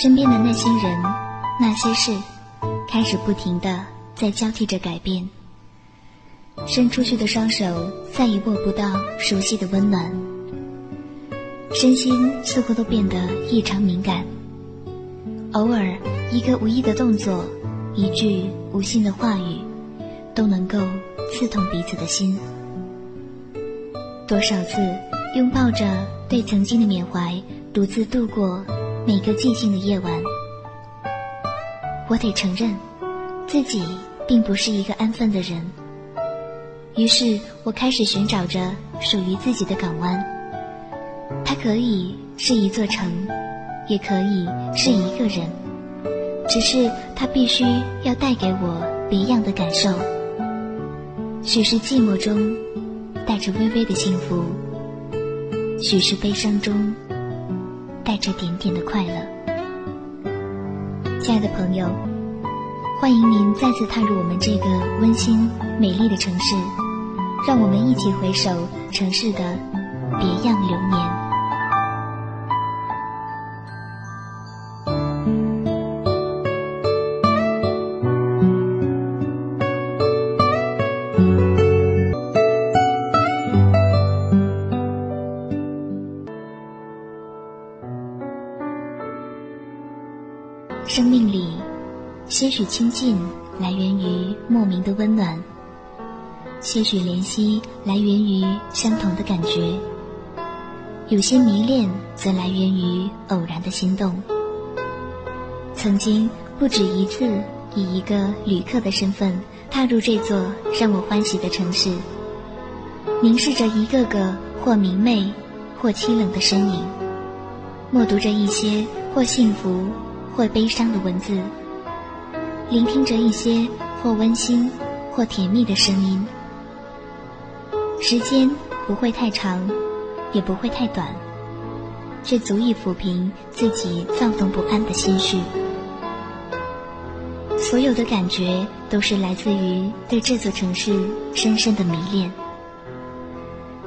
身边的那些人、那些事，开始不停的在交替着改变。伸出去的双手再也握不到熟悉的温暖，身心似乎都变得异常敏感。偶尔一个无意的动作，一句无心的话语，都能够刺痛彼此的心。多少次拥抱着对曾经的缅怀，独自度过每个寂静的夜晚。我得承认，自己并不是一个安分的人。于是我开始寻找着属于自己的港湾。它可以是一座城，也可以是一个人，只是它必须要带给我别样的感受。许是寂寞中带着微微的幸福，许是悲伤中带着点点的快乐。亲爱的朋友，欢迎您再次踏入我们这个温馨美丽的城市。让我们一起回首城市的别样流年。许亲近来源于莫名的温暖。些许怜惜来源于相同的感觉，有些迷恋则来源于偶然的心动。曾经不止一次以一个旅客的身份踏入这座让我欢喜的城市，凝视着一个个或明媚或凄冷的身影，默读着一些或幸福或悲伤的文字，聆听着一些或温馨或甜蜜的声音。时间不会太长，也不会太短，却足以抚平自己躁动不安的心绪。所有的感觉都是来自于对这座城市深深的迷恋。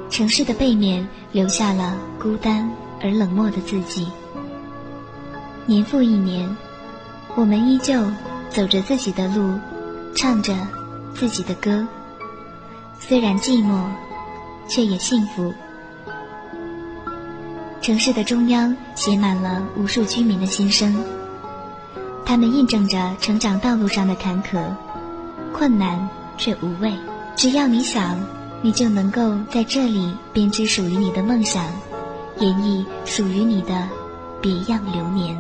城市的背面留下了孤单而冷漠的字迹。年复一年，我们依旧走着自己的路，唱着自己的歌。虽然寂寞，却也幸福。城市的中央写满了无数居民的心声，他们印证着成长道路上的坎坷、困难却无畏。只要你想，你就能够在这里编织属于你的梦想，演绎属于你的别样流年。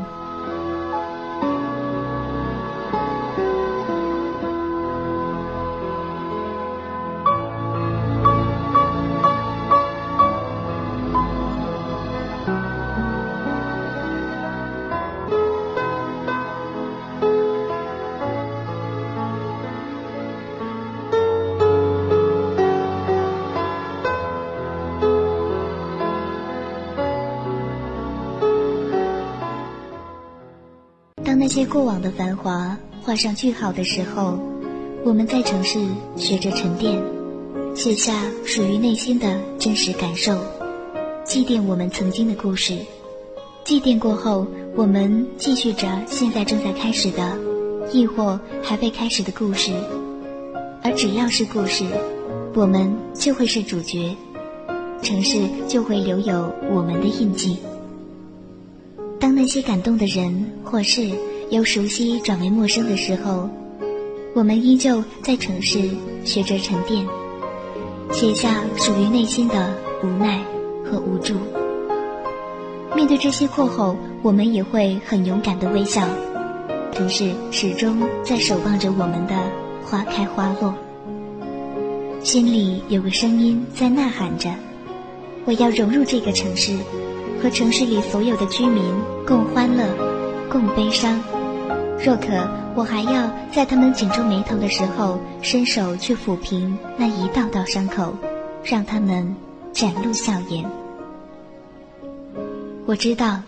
些过往的繁华画上句号的时候，我们在城市学着沉淀，写下属于内心的真实感受，祭奠我们曾经的故事。祭奠过后，我们继续着现在正在开始的，亦或还未开始的故事。而只要是故事，我们就会是主角，城市就会留有我们的印记。当那些感动的人或事。由熟悉转为陌生的时候，我们依旧在城市学着沉淀，写下属于内心的无奈和无助。面对这些过后，我们也会很勇敢的微笑。城市始终在守望着我们的花开花落。心里有个声音在呐喊着：我要融入这个城市，和城市里所有的居民共欢乐，共悲伤。若可，我还要在他们紧皱眉头的时候，伸手去抚平那一道道伤口，让他们展露笑颜。我知道，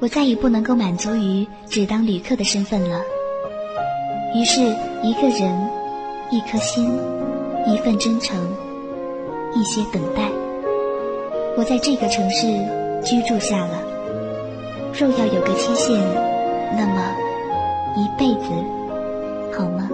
我再也不能够满足于只当旅客的身份了。于是，一个人，一颗心，一份真诚，一些等待，我在这个城市居住下了。若要有个期限，那么辈子，好吗？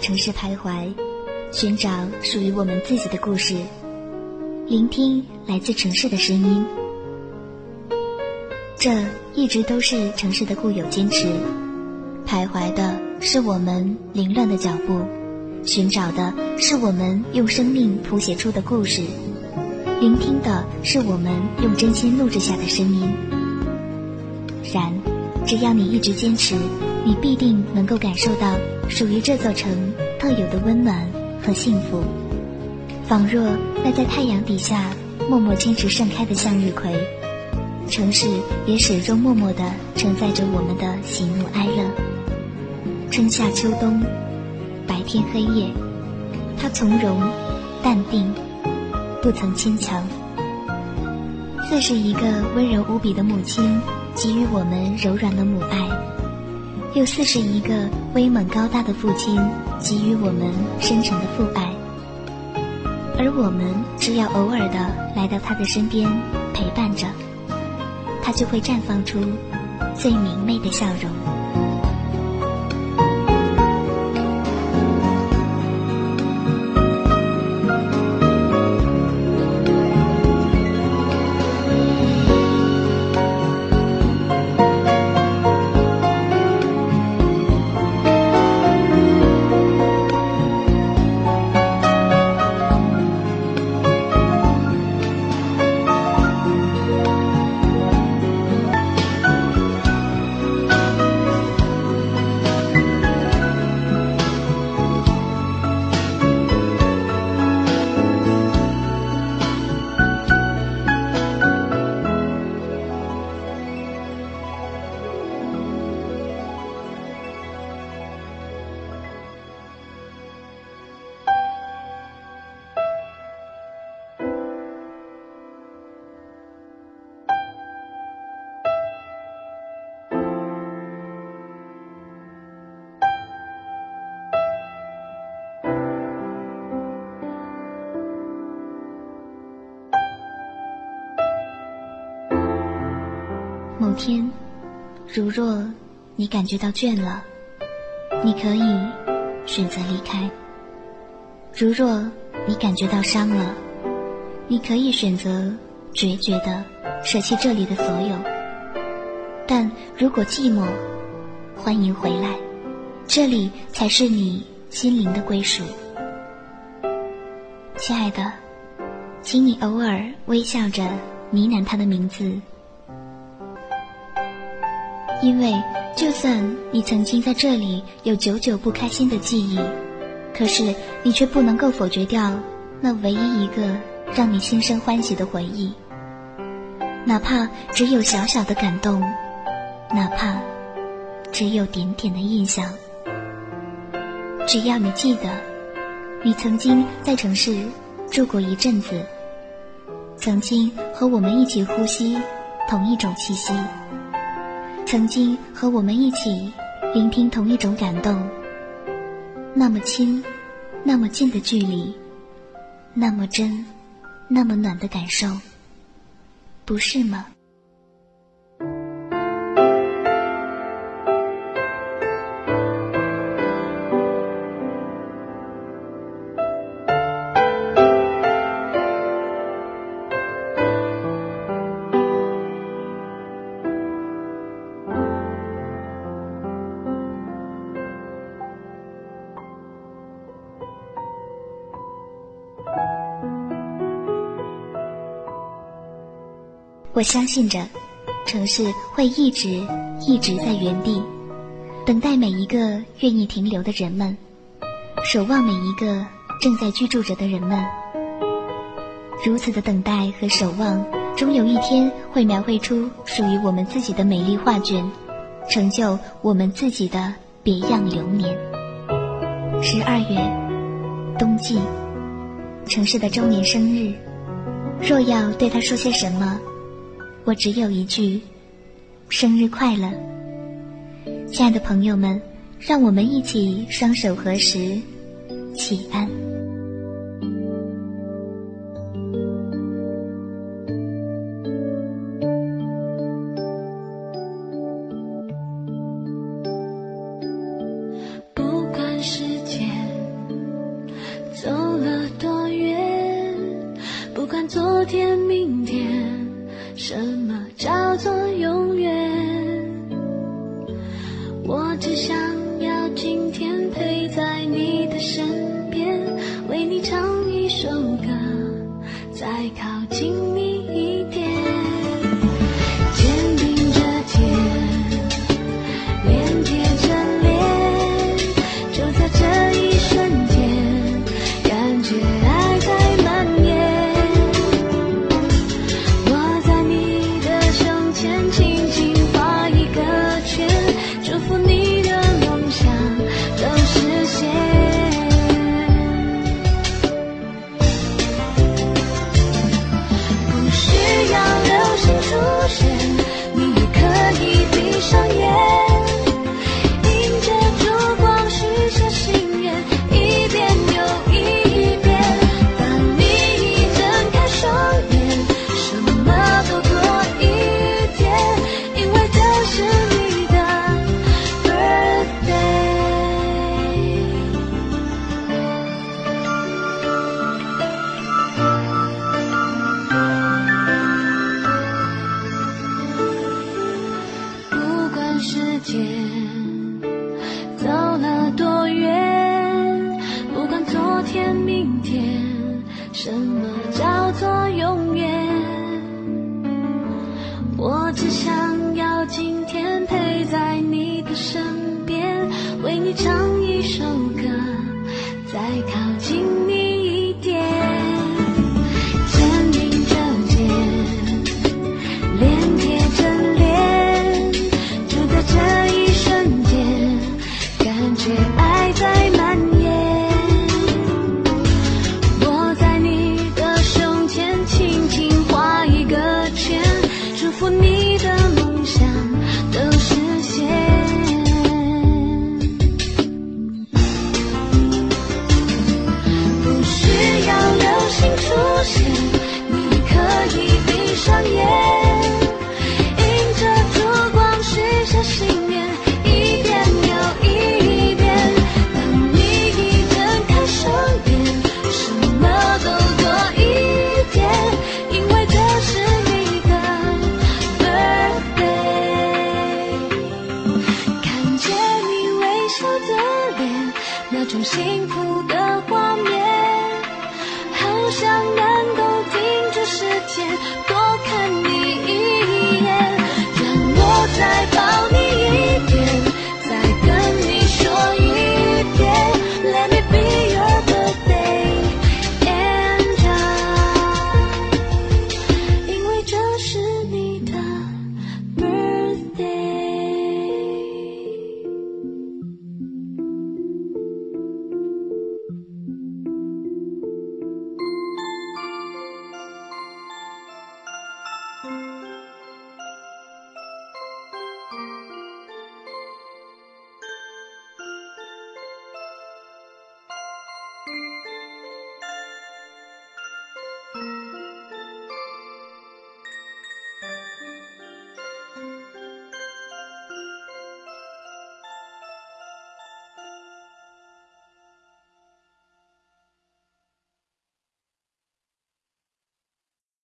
城市徘徊，寻找属于我们自己的故事，聆听来自城市的声音。这一直都是城市的固有坚持。徘徊的是我们凌乱的脚步，寻找的是我们用生命谱写出的故事，聆听的是我们用真心录制下的声音。然，只要你一直坚持。你必定能够感受到属于这座城特有的温暖和幸福，仿若那在太阳底下默默坚持盛开的向日葵。城市也始终默默地承载着我们的喜怒哀乐。春夏秋冬，白天黑夜，它从容、淡定，不曾牵强，似是一个温柔无比的母亲，给予我们柔软的母爱。又似是一个威猛高大的父亲给予我们深沉的父爱，而我们只要偶尔的来到他的身边陪伴着，他就会绽放出最明媚的笑容。天，如若你感觉到倦了，你可以选择离开；如若你感觉到伤了，你可以选择决绝的舍弃这里的所有。但如果寂寞，欢迎回来，这里才是你心灵的归属。亲爱的，请你偶尔微笑着呢喃他的名字。因为，就算你曾经在这里有久久不开心的记忆，可是你却不能够否决掉那唯一一个让你心生欢喜的回忆。哪怕只有小小的感动，哪怕只有点点的印象，只要你记得，你曾经在城市住过一阵子，曾经和我们一起呼吸同一种气息。曾经和我们一起聆听同一种感动，那么亲，那么近的距离，那么真，那么暖的感受，不是吗？我相信着，城市会一直一直在原地，等待每一个愿意停留的人们，守望每一个正在居住着的人们。如此的等待和守望，终有一天会描绘出属于我们自己的美丽画卷，成就我们自己的别样流年。十二月，冬季，城市的周年生日，若要对他说些什么，我只有一句：生日快乐，亲爱的朋友们，让我们一起双手合十，祈安。走了多远，不管昨天明天什么叫做永远？我只想在。